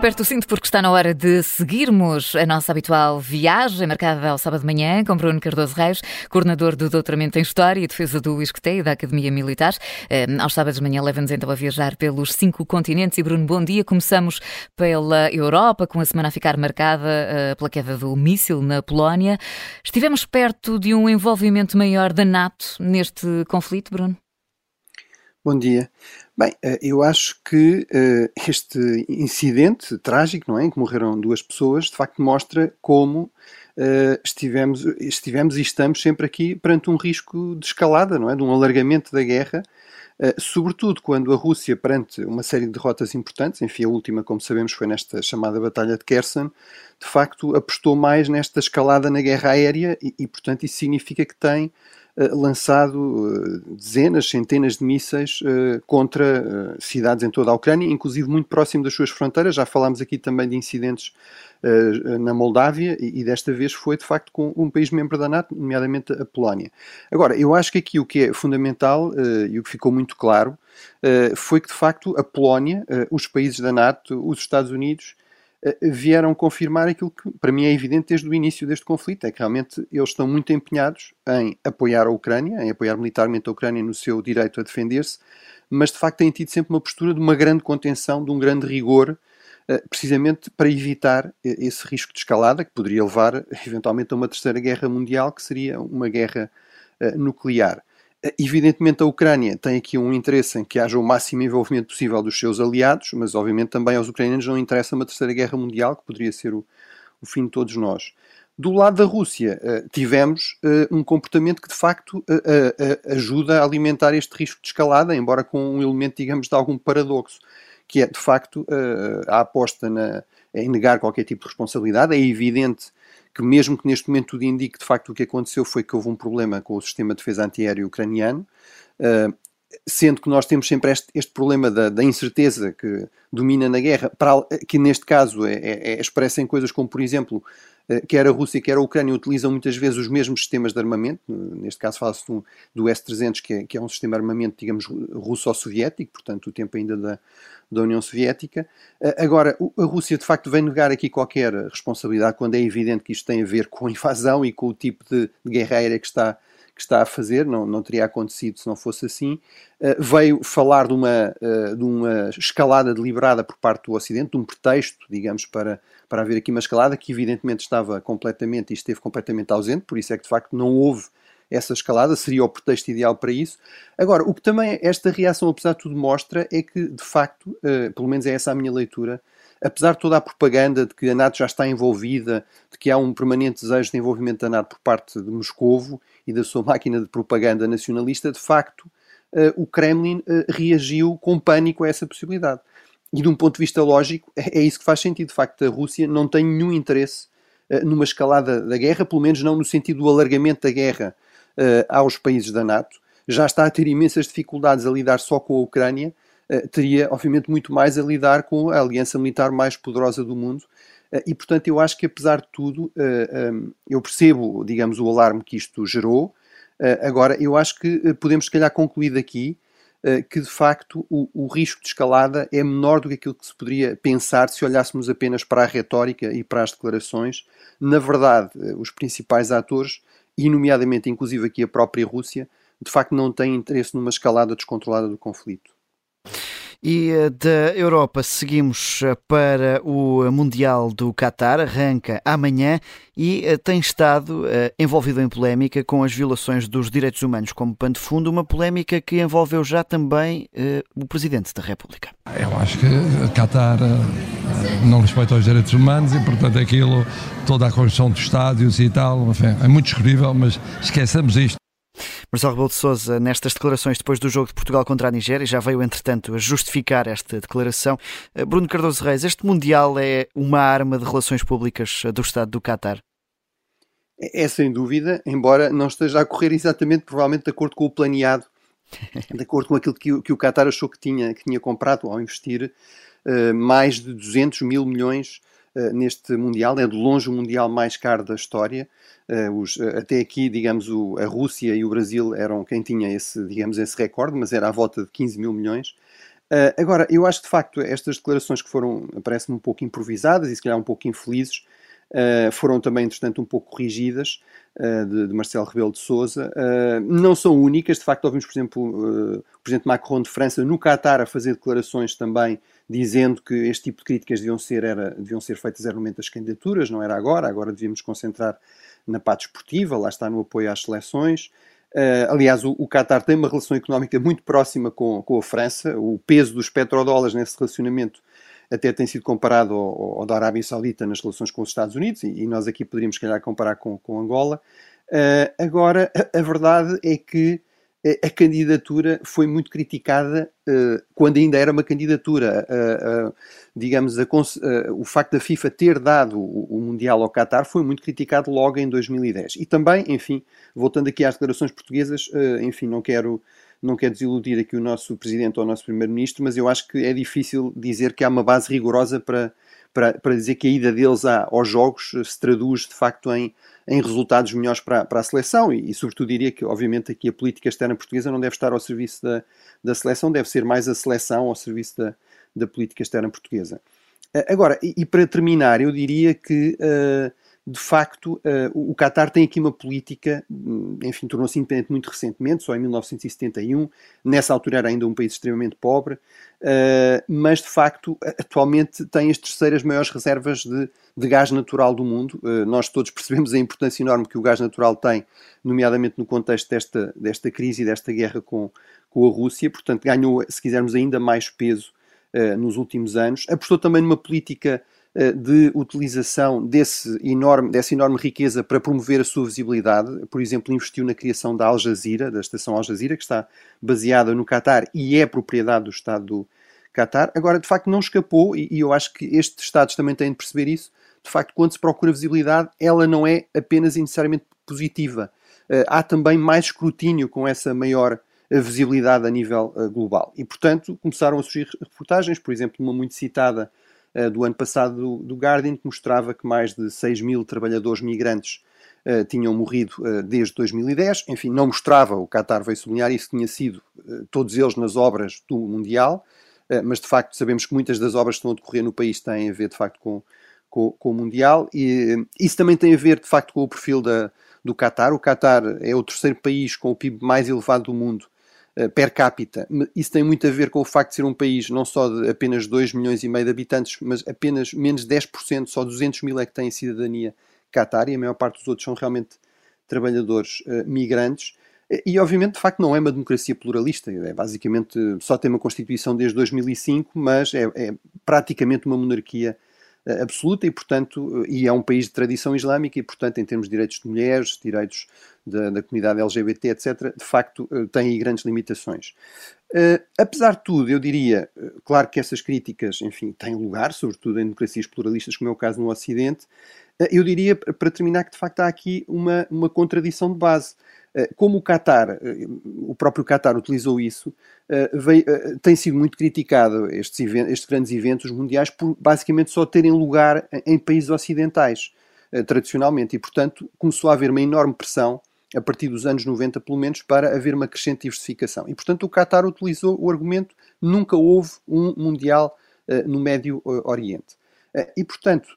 Aperto o cinto porque está na hora de seguirmos a nossa habitual viagem, marcada ao sábado de manhã, com Bruno Cardoso Reis, coordenador do Doutoramento em História e Defesa do ISCTE e da Academia Militar. Um, aos sábados de manhã leva-nos então a viajar pelos cinco continentes. E Bruno, bom dia. Começamos pela Europa, com a semana a ficar marcada uh, pela queda do míssil na Polónia. Estivemos perto de um envolvimento maior da NATO neste conflito, Bruno? Bom dia. Bem, eh, eu acho que uh, este incidente trágico, não é, em que morreram duas pessoas, de facto mostra como uh, estivemos, estivemos e estamos sempre aqui perante um risco de escalada, não é, de um alargamento da guerra, sobretudo quando a Rússia, perante uma série de derrotas importantes, enfim, a última, como sabemos, foi nesta chamada Batalha de Kherson, de facto apostou mais nesta escalada na guerra aérea e, e portanto, isso significa que tem eh, lançado eh, dezenas, centenas de mísseis eh, contra cidades em toda a Ucrânia, inclusive muito próximo das suas fronteiras. Já falámos aqui também de incidentes na Moldávia e desta vez foi de facto com um país membro da NATO, nomeadamente a Polónia. Agora, eu acho que aqui o que é fundamental e o que ficou muito claro foi que de facto a Polónia, os países da NATO, os Estados Unidos eh, vieram confirmar aquilo que para mim é evidente desde o início deste conflito, é que realmente eles estão muito empenhados em apoiar a Ucrânia, em apoiar militarmente a Ucrânia no seu direito a defender-se, mas de facto têm tido sempre uma postura de uma grande contenção, de um grande rigor, eh, precisamente para evitar eh, esse risco de escalada que poderia levar eventualmente a uma terceira guerra mundial, que seria uma guerra nuclear. Evidentemente, a Ucrânia tem aqui um interesse em que haja o máximo envolvimento possível dos seus aliados, mas obviamente também aos ucranianos não interessa uma terceira guerra mundial, que poderia ser o, o fim de todos nós. Do lado da Rússia, uh, tivemos uh, um comportamento que de facto uh, ajuda a alimentar este risco de escalada, embora com um elemento, digamos, de algum paradoxo, que é de facto a aposta na, em negar qualquer tipo de responsabilidade. É evidente que mesmo que neste momento tudo indique de facto o que aconteceu foi que houve um problema com o sistema de defesa antiaéreo ucraniano, uh, sendo que nós temos sempre este, este problema da, da, incerteza que domina na guerra, para, que neste caso é, é, é expressa em coisas como, por exemplo, quer a Rússia, quer a Ucrânia utilizam muitas vezes os mesmos sistemas de armamento, neste caso fala-se do, do S-300, que é, que é um sistema de armamento, digamos, russo-soviético, portanto o tempo ainda da, da União Soviética. Agora, a Rússia de facto vem negar aqui qualquer responsabilidade quando é evidente que isto tem a ver com a invasão e com o tipo de, aérea que está, que está a fazer, não, não teria acontecido se não fosse assim. Uh, veio falar de uma, uh, de uma escalada deliberada por parte do Ocidente, de um pretexto, digamos, para, para haver aqui uma escalada que evidentemente estava completamente e esteve completamente ausente, por isso é que de facto não houve essa escalada, seria o pretexto ideal para isso. Agora, o que também esta reação, apesar de tudo, mostra é que, de facto, uh, pelo menos é essa a minha leitura, apesar de toda a propaganda de que a NATO já está envolvida, de que há um permanente desejo de envolvimento da NATO por parte de Moscovo e da sua máquina de propaganda nacionalista, de facto, uh, o Kremlin uh, reagiu com pânico a essa possibilidade. E de um ponto de vista lógico, é, é isso que faz sentido. De facto, a Rússia não tem nenhum interesse numa escalada da guerra, pelo menos não no sentido do alargamento da guerra uh, aos países da NATO, já está a ter imensas dificuldades a lidar só com a Ucrânia, uh, teria, obviamente, muito mais a lidar com a aliança militar mais poderosa do mundo. Uh, e, portanto, eu acho que, apesar de tudo, um, eu percebo, digamos, o alarme que isto gerou. agora, eu acho que podemos, se calhar, concluir daqui que de facto o, o, risco de escalada é menor do que aquilo que se poderia pensar se olhássemos apenas para a retórica e para as declarações. Na verdade, os principais atores e nomeadamente inclusive aqui a própria Rússia, de facto não tem interesse numa escalada descontrolada do conflito. E eh, da Europa seguimos eh, para o Mundial do Qatar, arranca amanhã e eh, tem estado envolvido em polémica com as violações dos direitos humanos como pano de fundo, uma polémica que envolveu já também o Presidente da República. Eu acho que Qatar não respeita os direitos humanos e, portanto, aquilo, toda a construção dos estádios e tal, enfim, é muito discutível, mas esqueçamos isto. Marcelo Rebelo de Sousa, nestas declarações depois do jogo de Portugal contra a Nigéria, já veio, entretanto, a justificar esta declaração. Eh, Bruno Cardoso Reis, este Mundial é uma arma de relações públicas do Estado do Qatar? É, é sem dúvida, embora não esteja a correr exatamente, provavelmente, de acordo com o planeado, de acordo com aquilo que, que o Qatar achou que tinha, que tinha comprado ao investir uh, mais de 200 mil milhões neste Mundial. É de longe o Mundial mais caro da história. Uh, os, uh, até aqui, digamos, o, a Rússia e o Brasil eram quem tinha esse, digamos, esse recorde, mas era à volta de 15 mil milhões. Uh, agora, eu acho de facto estas declarações que foram, parecem um pouco improvisadas e se calhar um pouco infelizes, uh, foram também, entretanto, um pouco corrigidas, uh, de, de, Marcelo Rebelo de Souza. não são únicas, de facto, ouvimos, por exemplo, o Presidente Macron de França no Qatar a fazer declarações também dizendo que este tipo de críticas deviam ser, era, deviam ser feitas era no momento das candidaturas, não era agora, agora devíamos concentrar na parte esportiva, lá está no apoio às seleções. Uh, aliás, o, o Qatar tem uma relação económica muito próxima com, com a França. O peso dos petrodólares nesse relacionamento até tem sido comparado ao, ao, da Arábia Saudita nas relações com os Estados Unidos, e, e nós aqui poderíamos, se calhar, comparar com, com Angola. Uh, agora, a, a, verdade é que a candidatura foi muito criticada uh, quando ainda era uma candidatura. Uh, uh, digamos, a, o facto da FIFA ter dado o, o, Mundial ao Qatar foi muito criticado logo em 2010. E também, enfim, voltando aqui às declarações portuguesas, enfim, não quero, não quero desiludir aqui o nosso Presidente ou o nosso Primeiro-Ministro, mas eu acho que é difícil dizer que há uma base rigorosa para, para, para dizer que a ida deles aos Jogos se traduz de facto em em resultados melhores para, para a seleção e, e, sobretudo, diria que, obviamente, aqui a política externa portuguesa não deve estar ao serviço da, da seleção, deve ser mais a seleção ao serviço da, da política externa portuguesa. Uh, agora, e, e, para terminar, eu diria que uh, de facto, uh, o Qatar tem aqui uma política, hum, enfim, tornou-se independente muito recentemente, só em 1971. Nessa altura era ainda um país extremamente pobre, uh, mas de facto, atualmente tem as terceiras maiores reservas de, de gás natural do mundo. Uh, nós todos percebemos a importância enorme que o gás natural tem, nomeadamente no contexto desta, desta crise e desta guerra com, com a Rússia. Portanto, ganhou, se quisermos, ainda mais peso nos últimos anos. Apostou também numa política eh, de utilização desse enorme, dessa enorme riqueza para promover a sua visibilidade. Por exemplo, investiu na criação da Al Jazeera, da estação Al Jazeera, que está baseada no Qatar e é propriedade do Estado do Qatar. Agora, de facto, não escapou, e eu acho que estes Estados também têm de perceber isso. De facto, quando se procura visibilidade, ela não é apenas e necessariamente positiva. Eh, há também mais escrutínio com essa maior eh, visibilidade a nível global. E, portanto, começaram a surgir reportagens, por exemplo, uma muito citada eh, do ano passado do, do, Guardian, que mostrava que mais de 6 mil trabalhadores migrantes uh, tinham morrido uh, desde 2010. Enfim, não mostrava, o Qatar veio sublinhar isso, tinha sido todos eles nas obras do Mundial, mas de facto sabemos que muitas das obras que estão a decorrer no país têm a ver de facto com, com, com o Mundial e isso também tem a ver de facto com o perfil da, do Qatar. O Qatar é o terceiro país com o PIB mais elevado do mundo eh, per capita. Isso tem muito a ver com o facto de ser um país não só de apenas 2 milhões e meio de habitantes, mas apenas menos 10%, só 200 mil é que têm cidadania e a maior parte dos outros são realmente trabalhadores uh, migrantes. E, obviamente, de facto, não é uma democracia pluralista. É basicamente só tem uma Constituição desde 2005, mas é, é praticamente uma monarquia absoluta e, portanto, e é um país de tradição islâmica e, portanto, em termos de direitos de mulheres, direitos da, da comunidade LGBT, etc., de facto uh, tem grandes limitações. Uh, apesar de tudo, eu diria, uh, claro que essas críticas, enfim, têm lugar, sobretudo em democracias pluralistas, como é o caso no Ocidente, eu diria, para terminar, que de facto há aqui uma, uma contradição de base. Como o Qatar, o próprio Qatar utilizou isso, veio, tem sido muito criticado estes, estes grandes eventos mundiais por basicamente só terem lugar em países ocidentais, tradicionalmente, e portanto começou a haver uma enorme pressão a partir dos anos 90, pelo menos, para haver uma crescente diversificação. E, portanto, o Qatar utilizou o argumento nunca houve um Mundial uh, no Médio uh, Oriente. Uh, e, portanto,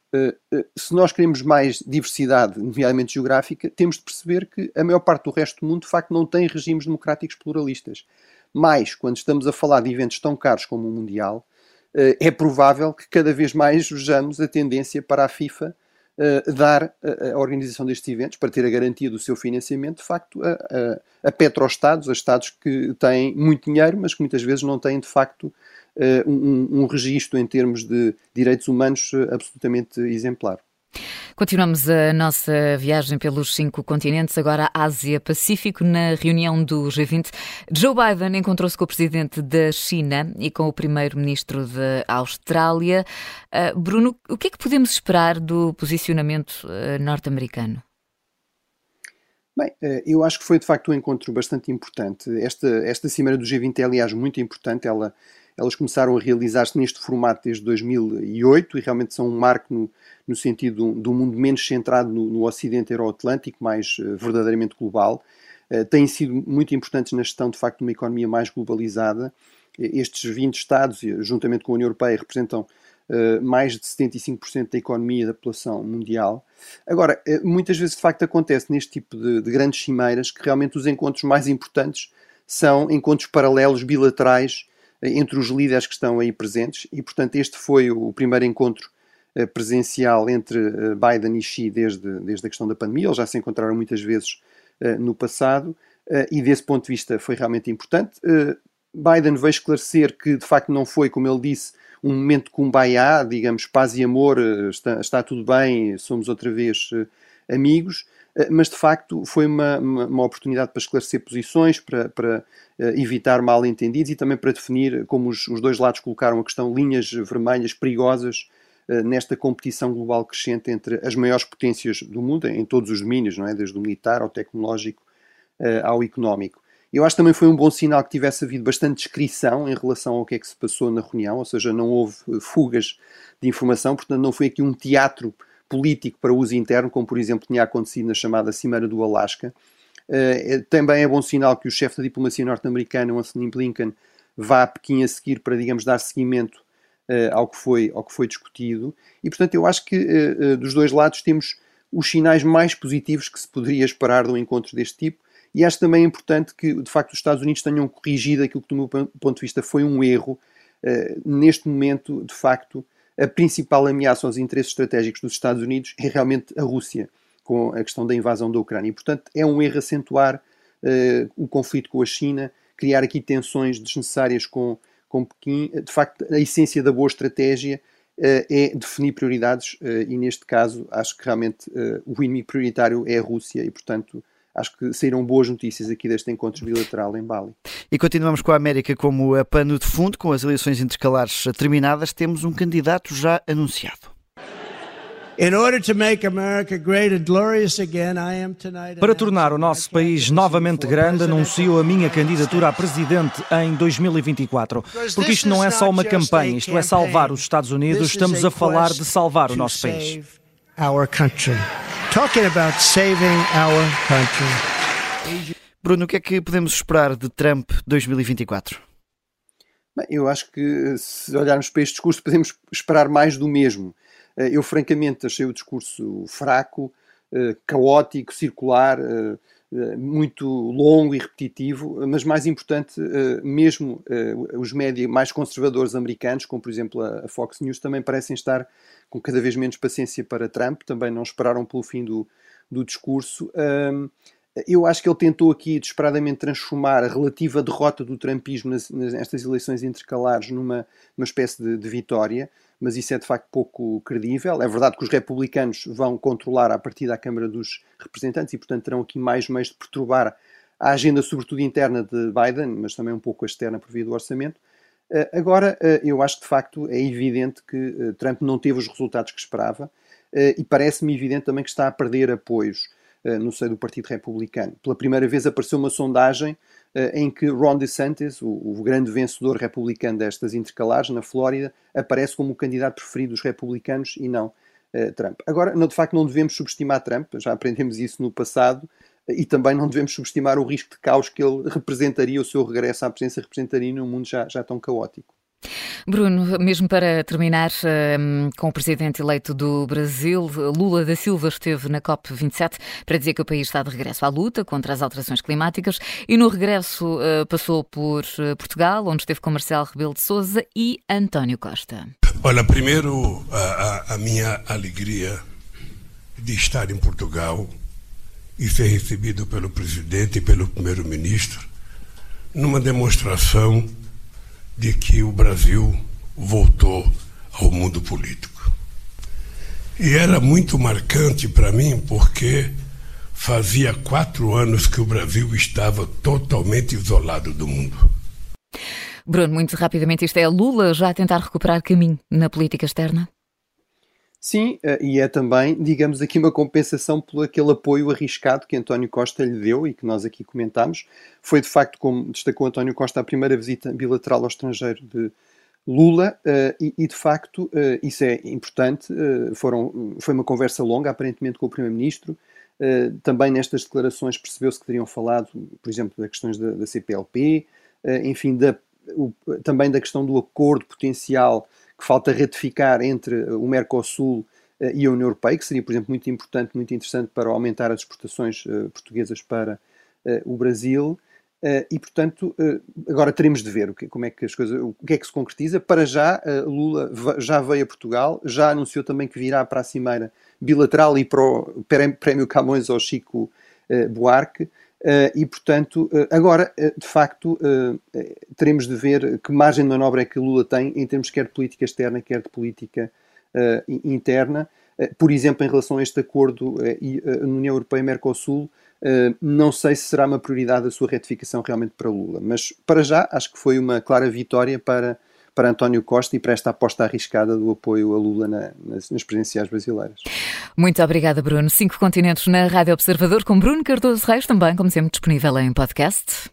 se nós queremos mais diversidade, nomeadamente geográfica, temos de perceber que a maior parte do resto do mundo, de facto, não tem regimes democráticos pluralistas. Mas, quando estamos a falar de eventos tão caros como o Mundial, é provável que cada vez mais vejamos a tendência para a FIFA uh, dar a, a, organização destes eventos, para ter a garantia do seu financiamento, de facto, a, a, a a estados que têm muito dinheiro, mas que muitas vezes não têm, de facto, uh, um, um registro em termos de direitos humanos eh, absolutamente exemplar. Continuamos a nossa viagem pelos cinco continentes, agora Ásia-Pacífico, na reunião do G20. Joe Biden encontrou-se com o presidente da China e com o primeiro-ministro da Austrália. Uh, Bruno, o que é que podemos esperar do posicionamento uh, norte-americano? Bem, eh, eu acho que foi de facto um encontro bastante importante. Esta, esta cimeira do G20 é, aliás, muito importante. Ela, elas começaram a realizar-se neste formato desde 2008 e realmente são um marco no, no sentido de um mundo menos centrado no, no Ocidente Euroatlântico, mais uh, verdadeiramente global. Uh, têm sido muito importantes na gestão, de facto, de uma economia mais globalizada. estes 20 Estados, juntamente com a União Europeia, representam mais de 75% da economia da população mundial. Agora, muitas vezes de facto acontece neste tipo de, de grandes cimeiras que realmente os encontros mais importantes são encontros paralelos bilaterais entre os líderes que estão aí presentes e, portanto, este foi o primeiro encontro eh, presencial entre eh, Biden e Xi desde, desde a questão da pandemia. Eles já se encontraram muitas vezes eh, no passado e, desse ponto de vista, foi realmente importante. Biden veio esclarecer que, de facto, não foi, como ele disse, um momento kumbaya, digamos, paz e amor, está, está tudo bem, somos outra vez amigos, mas de facto foi uma, uma, oportunidade para esclarecer posições, para, para evitar mal-entendidos e também para definir, como os, os, dois lados colocaram a questão, linhas vermelhas perigosas eh, nesta competição global crescente entre as maiores potências do mundo, em todos os domínios, não é? desde o militar ao tecnológico eh, ao económico. Eu acho que também foi um bom sinal que tivesse havido bastante descrição em relação ao que é que se passou na reunião, ou seja, não houve eh, fugas de informação, portanto, não foi aqui um teatro político para uso interno, como por exemplo tinha acontecido na chamada Cimeira do Alasca. também é bom sinal que o chefe da diplomacia norte-americana, Anthony Blinken, vá a Pequim a seguir para, digamos, dar seguimento uh, ao, que foi, ao que foi discutido. E, portanto, eu acho que uh, dos dois lados temos os sinais mais positivos que se poderia esperar de um encontro deste tipo. E acho também importante que, de facto, os Estados Unidos tenham corrigido aquilo que, do meu ponto de vista, foi um erro. neste momento, de facto, a principal ameaça aos interesses estratégicos dos Estados Unidos é realmente a Rússia, com a questão da invasão da Ucrânia. E, portanto, é um erro acentuar uh, o conflito com a China, criar aqui tensões desnecessárias com, com Pequim, de facto, a essência da boa estratégia uh, é definir prioridades uh, e, neste caso, acho que realmente o inimigo prioritário é a Rússia e, portanto, acho que saíram boas notícias aqui deste encontro bilateral em Bali. E continuamos com a América como a pano de fundo, com as eleições intercalares terminadas, temos um candidato já anunciado. Para tornar o nosso país novamente grande, anuncio a minha candidatura a presidente em 2024. Porque isto não é só uma campanha, isto é salvar os Estados Unidos, estamos a falar de salvar o nosso país. Bruno, o que é que podemos esperar de Trump 2024? Bem, eu acho que se olharmos para este discurso podemos esperar mais do mesmo. Eh, eu, francamente, achei o discurso fraco, eh, caótico, circular, eh, muito longo e repetitivo, mas mais importante, mesmo os médias mais conservadores americanos, como por exemplo a Fox News, também parecem estar com cada vez menos paciência para Trump, também não esperaram pelo fim do, do discurso. Eu acho que ele tentou aqui desesperadamente transformar a relativa derrota do Trumpismo nestas eleições intercalares numa, numa espécie de, de vitória mas isso é de facto pouco credível. É verdade que os republicanos vão controlar a partir da Câmara dos Representantes e, portanto, terão aqui mais meios de perturbar a agenda, sobretudo interna de Biden, mas também um pouco a externa por via do orçamento. Eh, agora, eh, eu acho que de facto é evidente que eh, Trump não teve os resultados que esperava e parece-me evidente também que está a perder apoios no seio do Partido Republicano. Pela primeira vez apareceu uma sondagem eh, em que Ron DeSantis, o, o, grande vencedor republicano destas intercalares na Flórida, aparece como o candidato preferido dos republicanos e não uh, Trump. Agora, não, de facto, não devemos subestimar Trump, já aprendemos isso no passado, eh, e também não devemos subestimar o risco de caos que ele representaria, o seu regresso à presença representaria num mundo já, já tão caótico. Bruno, mesmo para terminar um, com o presidente eleito do Brasil, Lula da Silva esteve na COP27 para dizer que o país está de regresso à luta contra as alterações climáticas e no regresso uh, passou por uh, Portugal, onde esteve com Marcelo Rebelo de Sousa e António Costa. Olha, primeiro a, a minha alegria de estar em Portugal e ser recebido pelo presidente e pelo primeiro-ministro numa demonstração de que o Brasil voltou ao mundo político. E era muito marcante para mim porque fazia quatro anos que o Brasil estava totalmente isolado do mundo. Bruno, muito rapidamente, isto é Lula já a tentar recuperar caminho na política externa? Sim, eh, e é também, digamos aqui, uma compensação por aquele apoio arriscado que António Costa lhe deu e que nós aqui comentámos. Foi, de facto, como destacou António Costa, a primeira visita bilateral ao estrangeiro de Lula uh, e, de facto, uh, isso é importante. Foram, foi uma conversa longa, aparentemente, com o Primeiro-Ministro. também nestas declarações percebeu-se que teriam falado, por exemplo, das questões da, da CPLP, enfim, da o, também da questão do acordo potencial que falta ratificar entre o Mercosul e a União Europeia, que seria, por exemplo, muito importante, muito interessante para aumentar as exportações portuguesas para o Brasil. E, portanto, agora teremos de ver como é que as coisas, o que é que se concretiza. Para já, Lula já veio a Portugal, já anunciou também que virá para a Cimeira bilateral e para o Prémio Camões ao Chico Buarque. E, portanto, agora, de facto, teremos de ver que margem de manobra é que Lula tem em termos quer de política externa, quer de política interna. por exemplo, em relação a este acordo uh, União Europeia-Mercosul, eh, não sei se será uma prioridade a sua retificação realmente para Lula, mas para já acho que foi uma clara vitória para, para António Costa e para esta aposta arriscada do apoio a Lula na, nas, nas presidenciais brasileiras. Muito obrigada, Bruno. Cinco continentes na Rádio Observador, com Bruno Cardoso Reis, também, como sempre, disponível em podcast.